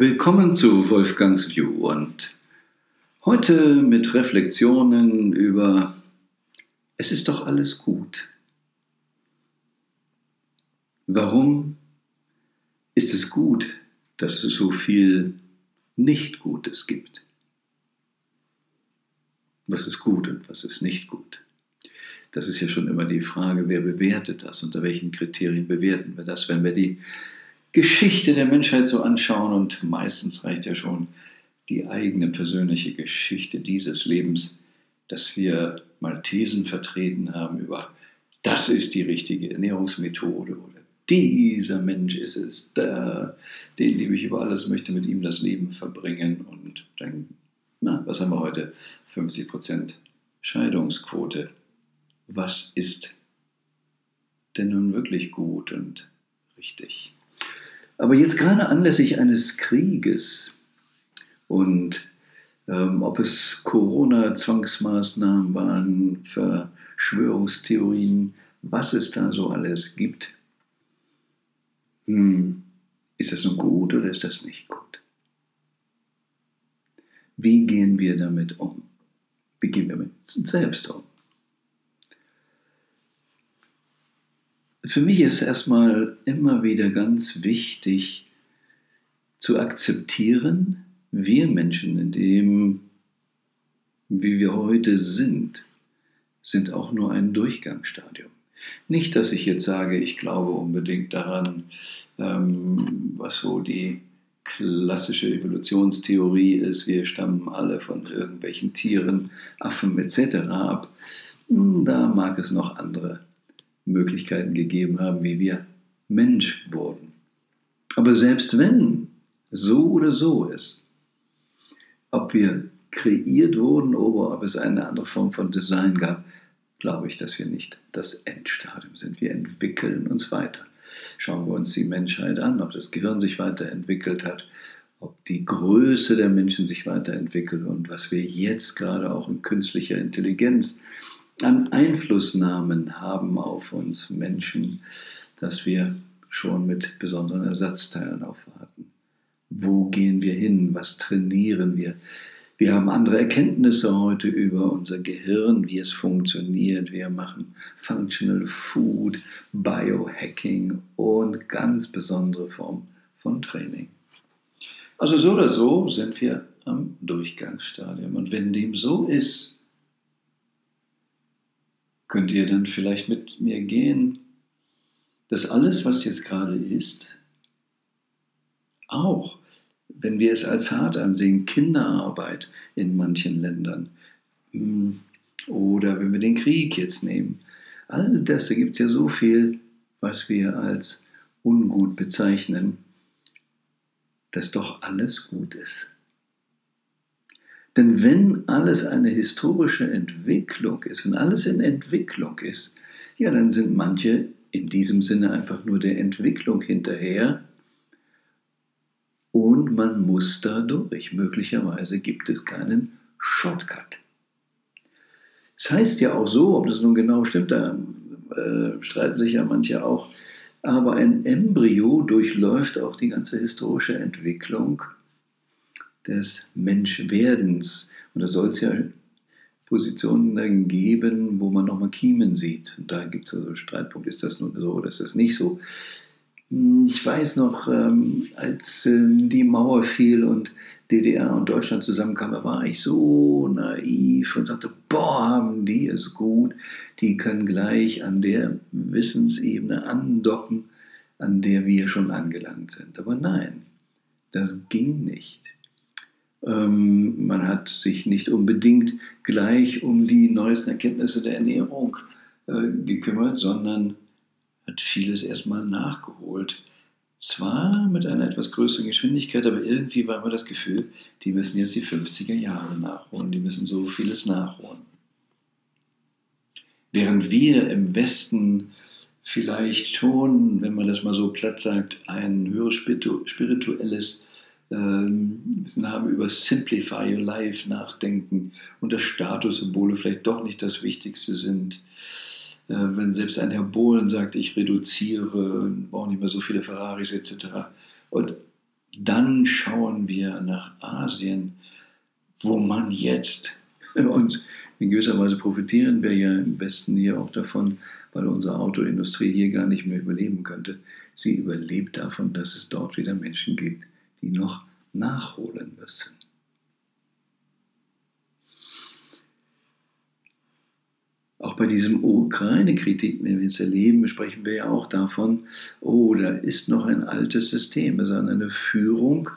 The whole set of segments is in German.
Willkommen zu Wolfgangs View und heute mit Reflexionen über Es ist doch alles gut. Warum ist es gut, dass es so viel Nicht-Gutes gibt? Was ist gut und was ist nicht gut? Das ist ja schon immer die Frage, wer bewertet das, unter welchen Kriterien bewerten wir das, wenn wir die Geschichte der Menschheit so anschauen und meistens reicht ja schon die eigene persönliche Geschichte dieses Lebens, dass wir mal Thesen vertreten haben über, das ist die richtige Ernährungsmethode oder dieser Mensch ist es, der, den liebe ich über alles, möchte mit ihm das Leben verbringen und dann, na, was haben wir heute? 50% Scheidungsquote. Was ist denn nun wirklich gut und richtig? Aber jetzt gerade anlässlich eines Krieges und ähm, ob es Corona-Zwangsmaßnahmen waren, Verschwörungstheorien, was es da so alles gibt, hm, ist das nun gut oder ist das nicht gut? Wie gehen wir damit um? Wie gehen wir mit uns selbst um? Für mich ist erstmal immer wieder ganz wichtig zu akzeptieren, wir Menschen, in dem, wie wir heute sind, sind auch nur ein Durchgangsstadium. Nicht, dass ich jetzt sage, ich glaube unbedingt daran, ähm, was so die klassische Evolutionstheorie ist, wir stammen alle von irgendwelchen Tieren, Affen etc. ab. Da mag es noch andere Möglichkeiten gegeben haben, wie wir Mensch wurden. Aber selbst wenn so oder so ist, ob wir kreiert wurden oder ob es eine andere Form von Design gab, glaube ich, dass wir nicht das Endstadium sind. Wir entwickeln uns weiter. Schauen wir uns die Menschheit an, ob das Gehirn sich weiterentwickelt hat, ob die Größe der Menschen sich weiterentwickelt und was wir jetzt gerade auch in künstlicher Intelligenz an Einflussnahmen haben auf uns Menschen, dass wir schon mit besonderen Ersatzteilen aufwarten. Wo gehen wir hin? Was trainieren wir? Wir haben andere Erkenntnisse heute über unser Gehirn, wie es funktioniert. Wir machen Functional Food, Biohacking und ganz besondere Formen von Training. Also so oder so sind wir am Durchgangsstadium. Und wenn dem so ist, könnt ihr dann vielleicht mit mir gehen, dass alles, was jetzt gerade ist, auch, wenn wir es als hart ansehen, Kinderarbeit in manchen Ländern hm, oder wenn wir den Krieg jetzt nehmen, all das, da gibt es ja so viel, was wir als ungut bezeichnen, dass doch alles gut ist. Denn wenn alles eine historische Entwicklung ist, wenn alles in Entwicklung ist, ja, dann sind manche in diesem Sinne einfach nur der Entwicklung hinterher und man muss dadurch. Möglicherweise gibt es keinen Shortcut. Es das heißt ja auch so, ob das nun genau stimmt, da äh, streiten sich ja manche auch, aber ein Embryo durchläuft auch die ganze historische Entwicklung des Menschwerdens. Und da soll es ja Positionen dann geben, wo man nochmal Kiemen sieht. Und da gibt es also Streitpunkt, ist das nun so oder ist das nicht so. Ich weiß noch, ähm, als ähm, die Mauer fiel und DDR und Deutschland zusammenkamen, war ich so naiv und sagte, boah, haben die es gut, die können gleich an der Wissensebene andocken, an der wir schon angelangt sind. Aber nein, das ging nicht. Ähm, man hat sich nicht unbedingt gleich um die neuesten Erkenntnisse der Ernährung äh, gekümmert, sondern hat vieles erstmal nachgeholt. Zwar mit einer etwas größeren Geschwindigkeit, aber irgendwie war immer das Gefühl, die müssen jetzt die 50er Jahre nachholen, die müssen so vieles nachholen. Während wir im Westen vielleicht schon, wenn man das mal so platt sagt, ein höheres spirituelles müssen ähm, haben über Simplify Your Life nachdenken und dass Statussymbole vielleicht doch nicht das Wichtigste sind. Äh, wenn selbst ein Herr Bohlen sagt, ich reduziere, brauche nicht mehr so viele Ferraris etc. Und Dann schauen wir nach Asien, wo man jetzt, und in gewisser Weise profitieren wir ja im Westen hier auch davon, weil unsere Autoindustrie hier gar nicht mehr überleben könnte. Sie überlebt davon, dass es dort wieder Menschen gibt, die noch nachholen müssen. Auch bei diesem Ukraine-Kritik, wenn wir es erleben, sprechen wir ja auch davon, oh, da ist noch ein altes System, ist eine Führung,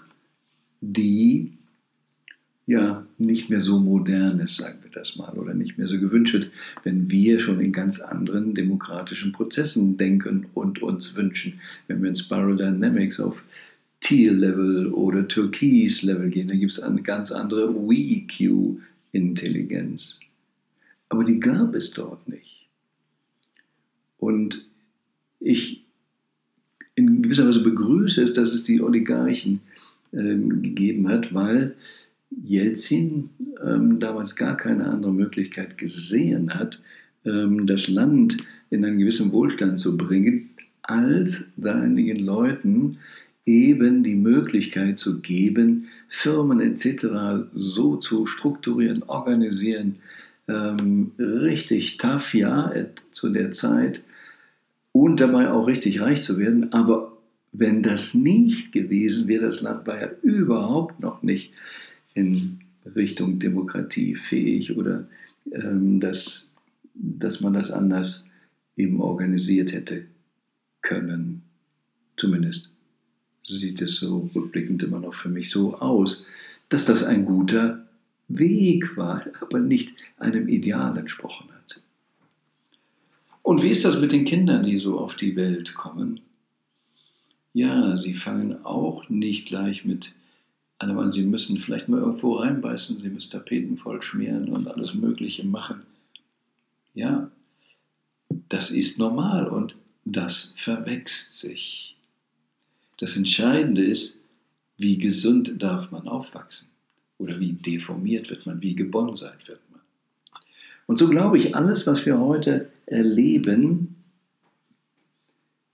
die ja nicht mehr so modern ist, sagen wir das mal, oder nicht mehr so gewünscht wird, wenn wir schon in ganz anderen demokratischen Prozessen denken und uns wünschen. Wenn wir in Spiral Dynamics auf Teal-Level oder Türkis-Level gehen, dann gibt es eine ganz andere WeQ-Intelligenz. Aber die gab es dort nicht. Und ich in gewisser Weise begrüße es, dass es die Oligarchen ähm, gegeben hat, weil Jelzin ähm, damals gar keine andere Möglichkeit gesehen hat, ähm, das Land in einen gewissen Wohlstand zu bringen, als seinigen Leuten eben die Möglichkeit zu geben, Firmen etc. so zu strukturieren, organisieren, ähm, richtig tough, ja, zu der Zeit, und dabei auch richtig reich zu werden. Aber wenn das nicht gewesen wäre, das Land war ja überhaupt noch nicht in Richtung Demokratie fähig oder ähm, dass, dass man das anders eben organisiert hätte können. Zumindest sieht es so rückblickend immer noch für mich so aus, dass das ein guter Weg war, aber nicht einem Ideal entsprochen hat. Und wie ist das mit den Kindern, die so auf die Welt kommen? Ja, sie fangen auch nicht gleich mit an, sie müssen vielleicht mal irgendwo reinbeißen, sie müssen Tapeten voll schmieren und alles Mögliche machen. Ja, das ist normal und das verwächst sich. Das Entscheidende ist, wie gesund darf man aufwachsen oder wie deformiert wird man, wie gebonseit wird man. Und so glaube ich, alles, was wir heute erleben,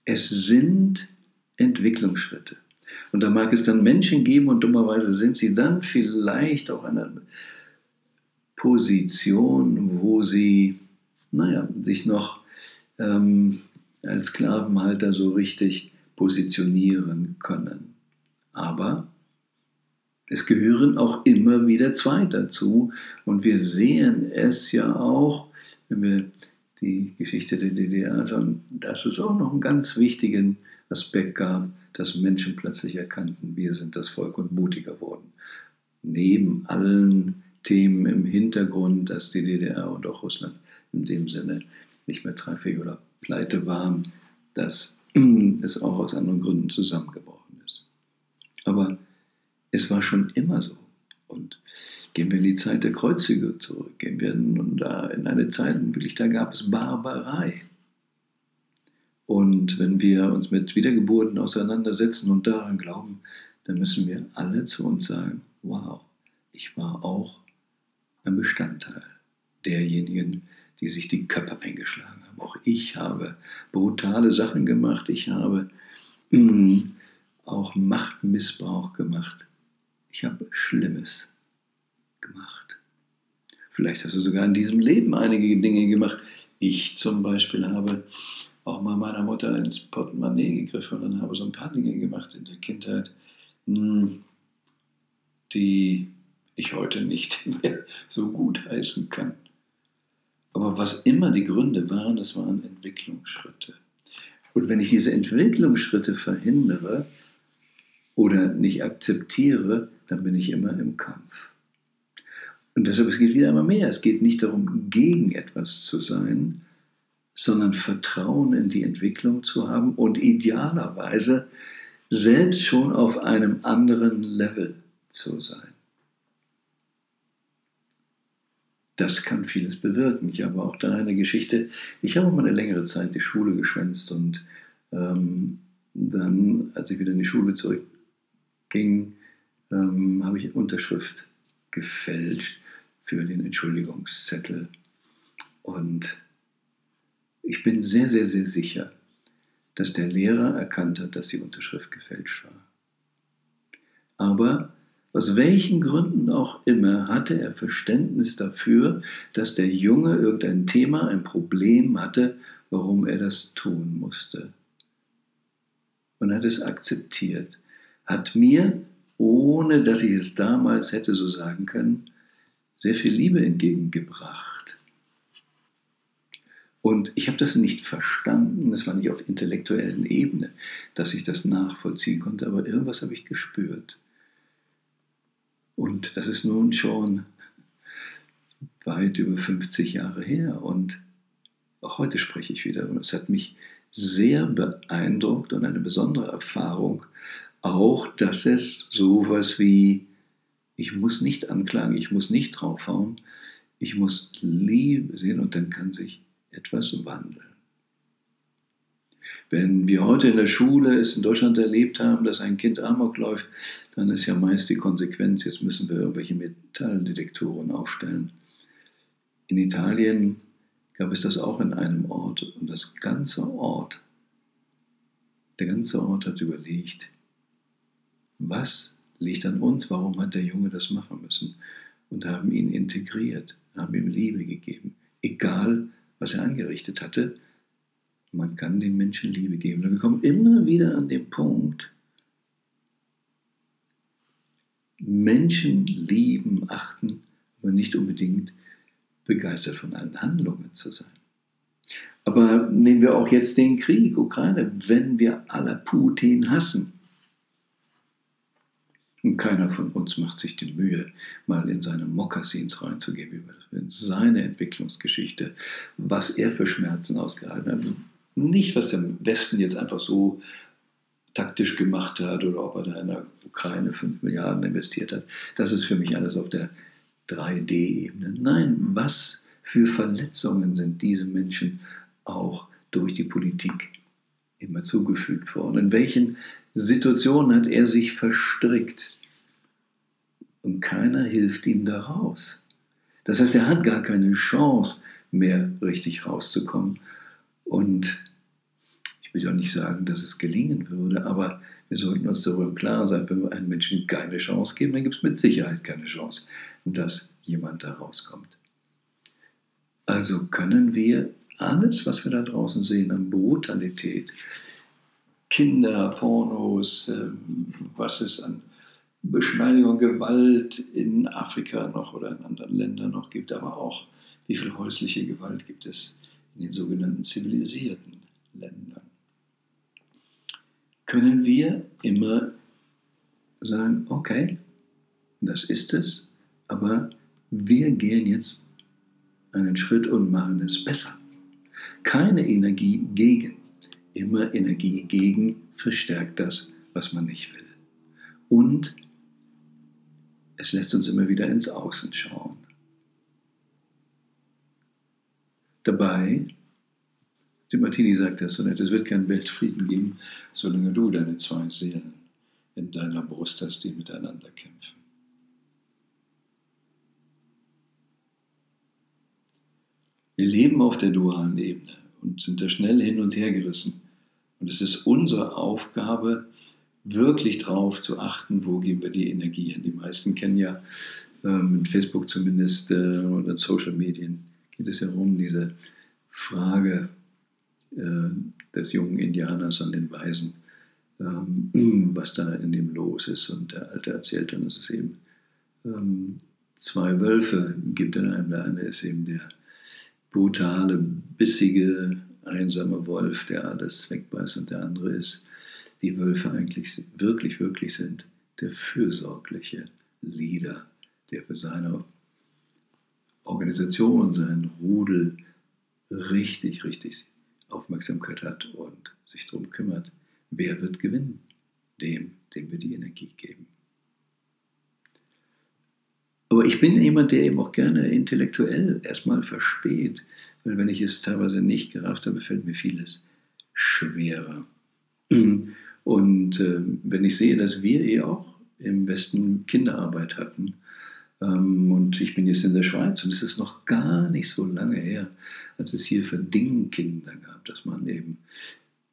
es sind Entwicklungsschritte. Und da mag es dann Menschen geben und dummerweise sind sie dann vielleicht auch in einer Position, wo sie, naja, sich noch ähm, als Sklavenhalter so richtig positionieren können. Aber es gehören auch immer wieder zwei dazu und wir sehen es ja auch, wenn wir die Geschichte der DDR anschauen, dass es auch noch einen ganz wichtigen Aspekt gab, dass Menschen plötzlich erkannten, wir sind das Volk und mutiger wurden. Neben allen Themen im Hintergrund, dass die DDR und auch Russland in dem Sinne nicht mehr treffig oder pleite waren, dass es auch aus anderen Gründen zusammengebrochen ist. Aber es war schon immer so. Und gehen wir in die Zeit der Kreuzzüge zurück, gehen wir in, in eine Zeit, wirklich, da gab es Barbarei. Und wenn wir uns mit Wiedergeburten auseinandersetzen und daran glauben, dann müssen wir alle zu uns sagen, wow, ich war auch ein Bestandteil derjenigen, die sich die Köpfe eingeschlagen haben. Auch ich habe brutale Sachen gemacht, ich habe mh, auch Machtmissbrauch gemacht. Ich habe Schlimmes gemacht. Vielleicht hast du sogar in diesem Leben einige Dinge gemacht. Ich zum Beispiel habe auch mal meiner Mutter ins Portemonnaie gegriffen und dann habe so ein paar Dinge gemacht in der Kindheit, hm, die ich heute nicht mehr so gut heißen kann. Aber was immer die Gründe waren, das waren Entwicklungsschritte. Und wenn ich diese Entwicklungsschritte verhindere oder nicht akzeptiere, dann bin ich immer im Kampf. Und deshalb, es geht wieder einmal mehr. Es geht nicht darum, gegen etwas zu sein, sondern Vertrauen in die Entwicklung zu haben und idealerweise selbst schon auf einem anderen Level zu sein. Das kann vieles bewirken. Ich habe auch da eine Geschichte. Ich habe mal eine längere Zeit die Schule geschwänzt und ähm, dann, als ich wieder in die Schule zurückging, ähm, habe ich Unterschrift gefälscht für den Entschuldigungszettel. Und ich bin sehr, sehr, sehr sicher, dass der Lehrer erkannt hat, dass die Unterschrift gefälscht war. Aber aus welchen Gründen auch immer hatte er Verständnis dafür, dass der Junge irgendein Thema, ein Problem hatte, warum er das tun musste. Und hat es akzeptiert. Hat mir, ohne dass ich es damals hätte so sagen können, sehr viel Liebe entgegengebracht. Und ich habe das nicht verstanden, es war nicht auf intellektuellen Ebene, dass ich das nachvollziehen konnte, aber irgendwas habe ich gespürt. Und das ist nun schon weit über 50 Jahre her. Und auch heute spreche ich wieder. Und es hat mich sehr beeindruckt und eine besondere Erfahrung, auch dass es sowas wie, ich muss nicht anklagen, ich muss nicht draufhauen, ich muss Liebe sehen und dann kann sich etwas wandeln. Wenn wir heute in der Schule es in Deutschland erlebt haben, dass ein Kind Amok läuft, dann ist ja meist die Konsequenz, jetzt müssen wir irgendwelche Metalldetektoren aufstellen. In Italien gab es das auch in einem Ort und das ganze Ort, der ganze Ort hat überlegt, was liegt an uns, warum hat der Junge das machen müssen und haben ihn integriert, haben ihm Liebe gegeben, egal was er angerichtet hatte, man kann den Menschen Liebe geben. Wir kommen immer wieder an den Punkt, Menschen lieben, achten, aber nicht unbedingt begeistert von allen Handlungen zu sein. Aber nehmen wir auch jetzt den Krieg, Ukraine, wenn wir alle Putin hassen. Und keiner von uns macht sich die Mühe, mal in seine Mokassins reinzugehen, in seine Entwicklungsgeschichte, was er für Schmerzen ausgehalten hat. Nicht, was der Westen jetzt einfach so taktisch gemacht hat oder ob er da in der Ukraine 5 Milliarden investiert hat. Das ist für mich alles auf der 3D-Ebene. Nein, was für Verletzungen sind diese Menschen auch durch die Politik immer zugefügt worden? In welchen Situationen hat er sich verstrickt? Und keiner hilft ihm da raus. Das heißt, er hat gar keine Chance mehr richtig rauszukommen. Und ich will ja nicht sagen, dass es gelingen würde, aber wir sollten uns darüber im Klaren sein, wenn wir einem Menschen keine Chance geben, dann gibt es mit Sicherheit keine Chance, dass jemand da rauskommt. Also können wir alles, was wir da draußen sehen an Brutalität, Kinder, Pornos, ähm, was es an Beschneidung, Gewalt in Afrika noch oder in anderen Ländern noch gibt, aber auch wie viel häusliche Gewalt gibt es in den sogenannten zivilisierten Ländern können wir immer sagen, okay, das ist es, aber wir gehen jetzt einen Schritt und machen es besser. Keine Energie gegen, immer Energie gegen verstärkt das, was man nicht will. Und es lässt uns immer wieder ins Außen schauen. Dabei die Martini sagt das so nett, es wird keinen Weltfrieden geben, solange du deine zwei Seelen in deiner Brust hast, die miteinander kämpfen. Wir leben auf der dualen Ebene und sind da schnell hin und her gerissen. Und es ist unsere Aufgabe, wirklich darauf zu achten, wo geben wir die Energie hin. Die meisten kennen ja ähm, mit Facebook zumindest äh, oder Social Medien geht es herum, diese Frage, des jungen Indianers an den Weisen, ähm, was da in ihm los ist. Und der Alte erzählt dann, dass es eben ähm, zwei Wölfe gibt in einem. Der eine ist eben der brutale, bissige, einsame Wolf, der alles wegbeißt. Und der andere ist, wie Wölfe eigentlich wirklich, wirklich sind, der fürsorgliche Leader, der für seine Organisation, seinen Rudel richtig, richtig Aufmerksamkeit hat und sich darum kümmert, wer wird gewinnen? Dem, dem wir die Energie geben. Aber ich bin jemand, der eben auch gerne intellektuell erstmal versteht, weil wenn ich es teilweise nicht gerafft habe, fällt mir vieles schwerer. Und äh, wenn ich sehe, dass wir eh auch im Westen Kinderarbeit hatten, und ich bin jetzt in der Schweiz und es ist noch gar nicht so lange her, als es hier Verdingkinder gab, dass man eben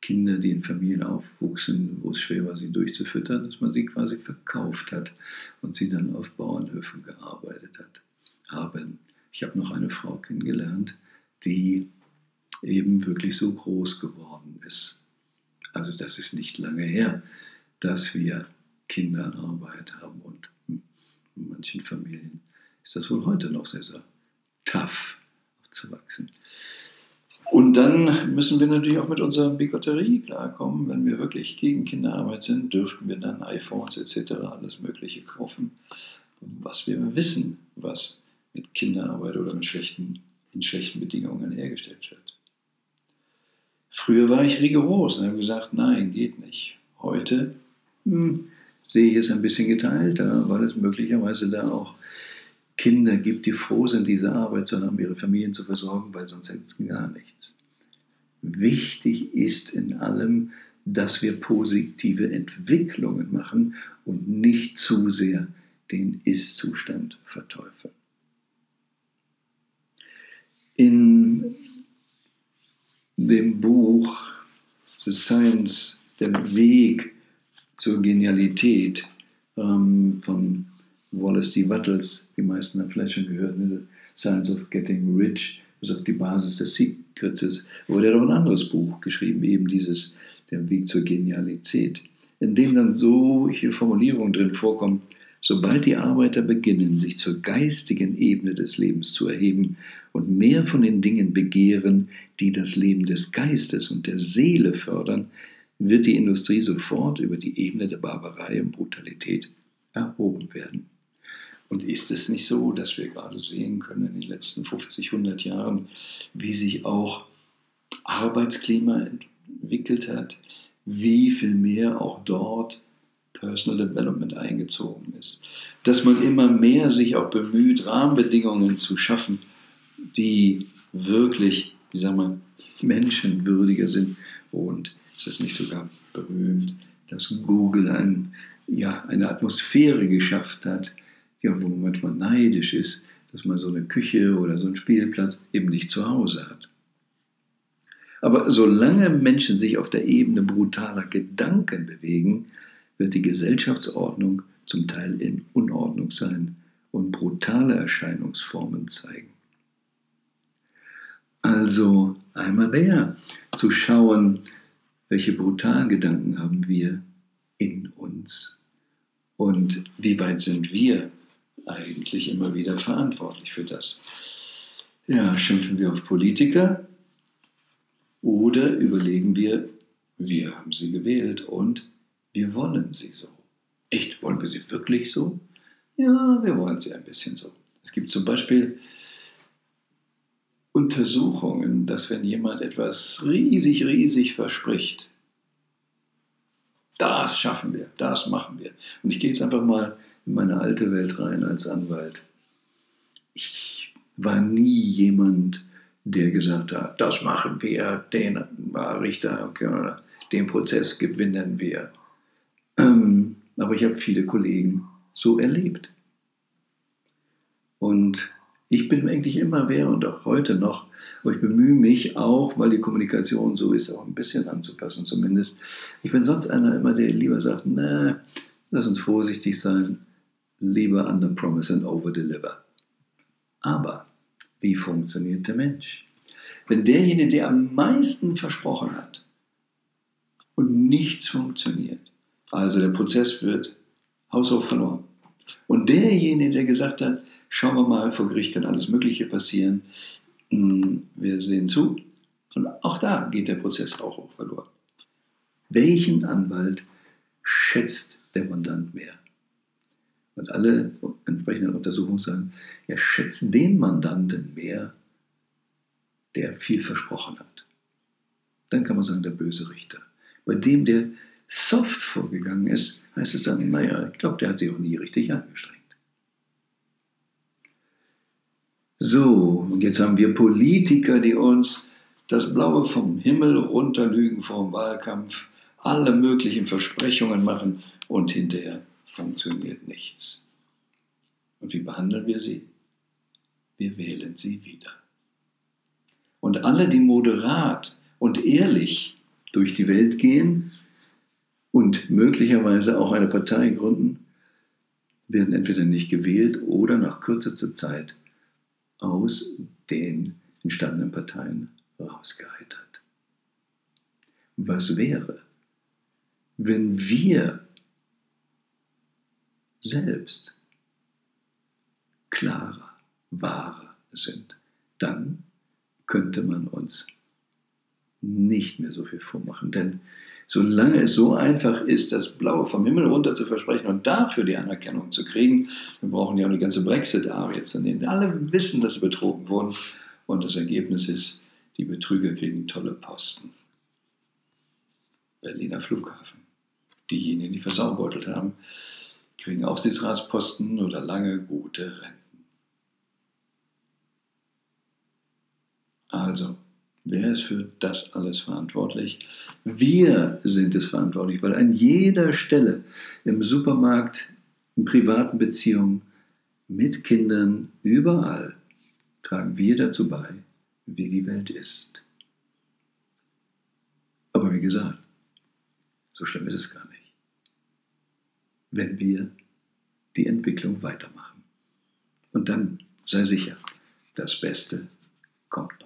Kinder, die in Familien aufwuchsen, wo es schwer war, sie durchzufüttern, dass man sie quasi verkauft hat und sie dann auf Bauernhöfen gearbeitet hat. Haben. Ich habe noch eine Frau kennengelernt, die eben wirklich so groß geworden ist. Also das ist nicht lange her, dass wir Kinderarbeit haben und in manchen Familien ist das wohl heute noch sehr, sehr tough aufzuwachsen. Und dann müssen wir natürlich auch mit unserer Bigotterie klarkommen. Wenn wir wirklich gegen Kinderarbeit sind, dürften wir dann iPhones etc. alles Mögliche kaufen, was wir wissen, was mit Kinderarbeit oder mit schlechten, in schlechten Bedingungen hergestellt wird. Früher war ich rigoros und habe gesagt, nein, geht nicht. Heute hm, sehe ich es ein bisschen geteilter, weil es möglicherweise da auch Kinder gibt, die froh sind, diese Arbeit zu haben, ihre Familien zu versorgen, weil sonst hätten sie gar nichts. Wichtig ist in allem, dass wir positive Entwicklungen machen und nicht zu sehr den Ist-Zustand verteufeln. In dem Buch The Science, der Weg zur Genialität ähm, von Wallace D. Wattles, die meisten haben vielleicht schon gehört, ne? Science of Getting Rich, was auf die Basis des Secrets ist. Aber der hat auch ein anderes Buch geschrieben, eben dieses, der Weg zur Genialität, in dem dann solche Formulierungen drin vorkommen, sobald die Arbeiter beginnen, sich zur geistigen Ebene des Lebens zu erheben und mehr von den Dingen begehren, die das Leben des Geistes und der Seele fördern, wird die Industrie sofort über die Ebene der Barbarei und Brutalität erhoben werden. Und ist es nicht so, dass wir gerade sehen können in den letzten 50, 100 Jahren, wie sich auch Arbeitsklima entwickelt hat, wie viel mehr auch dort Personal Development eingezogen ist, dass man immer mehr sich auch bemüht, Rahmenbedingungen zu schaffen, die wirklich, wie sagen wir, menschenwürdiger sind. Und ist es nicht sogar berühmt, dass Google ein, ja, eine Atmosphäre geschafft hat, ja, wo man manchmal neidisch ist, dass man so eine Küche oder so einen Spielplatz eben nicht zu Hause hat. Aber solange Menschen sich auf der Ebene brutaler Gedanken bewegen, wird die Gesellschaftsordnung zum Teil in Unordnung sein und brutale Erscheinungsformen zeigen. Also einmal mehr zu schauen, welche brutalen Gedanken haben wir in uns und wie weit sind wir eigentlich immer wieder verantwortlich für das. Ja, schimpfen wir auf Politiker oder überlegen wir, wir haben sie gewählt und wir wollen sie so. Echt, wollen wir sie wirklich so? Ja, wir wollen sie ein bisschen so. Es gibt zum Beispiel Untersuchungen, dass wenn jemand etwas riesig, riesig verspricht, das schaffen wir, das machen wir. Und ich gehe jetzt einfach mal in meine alte Welt rein als Anwalt. Ich war nie jemand, der gesagt hat, das machen wir, den Richter, den Prozess gewinnen wir. Ähm, aber ich habe viele Kollegen so erlebt. Und ich bin eigentlich immer wer und auch heute noch, aber ich bemühe mich auch, weil die Kommunikation so ist, auch ein bisschen anzupassen zumindest. Ich bin sonst einer immer, der lieber sagt, na, lass uns vorsichtig sein, lieber under promise and over deliver. Aber wie funktioniert der Mensch? Wenn derjenige, der am meisten versprochen hat und nichts funktioniert, also der Prozess wird haushoch verloren. Und derjenige, der gesagt hat, schauen wir mal, vor Gericht kann alles Mögliche passieren, hm, wir sehen zu, und auch da geht der Prozess auch verloren. Welchen Anwalt schätzt der Mandant mehr? Und alle entsprechenden Untersuchungen sagen, er schätzt den Mandanten mehr, der viel versprochen hat. Dann kann man sagen, der böse Richter. Bei dem, der soft vorgegangen ist, heißt es dann, naja, ich glaube, der hat sich auch nie richtig angestrengt. So, und jetzt haben wir Politiker, die uns das Blaue vom Himmel runterlügen vor dem Wahlkampf, alle möglichen Versprechungen machen und hinterher funktioniert nichts. Und wie behandeln wir sie? Wir wählen sie wieder. Und alle, die moderat und ehrlich durch die Welt gehen und möglicherweise auch eine Partei gründen, werden entweder nicht gewählt oder nach kürzester Zeit aus den entstandenen Parteien rausgeheitert. Was wäre, wenn wir selbst klarer, wahrer sind, dann könnte man uns nicht mehr so viel vormachen. Denn solange es so einfach ist, das Blaue vom Himmel runter zu versprechen und dafür die Anerkennung zu kriegen, wir brauchen ja auch die ganze Brexit-Arie zu nehmen. Alle wissen, dass sie betrogen wurden und das Ergebnis ist, die Betrüger kriegen tolle Posten. Berliner Flughafen. Diejenigen, die versaubeutelt haben, kriegen Aufsichtsratsposten oder lange gute Renten. Also, wer ist für das alles verantwortlich? Wir sind es verantwortlich, weil an jeder Stelle im Supermarkt, in privaten Beziehungen, mit Kindern, überall tragen wir dazu bei, wie die Welt ist. Aber wie gesagt, so schlimm ist es gar nicht wenn wir die Entwicklung weitermachen. Und dann sei sicher, das Beste kommt noch.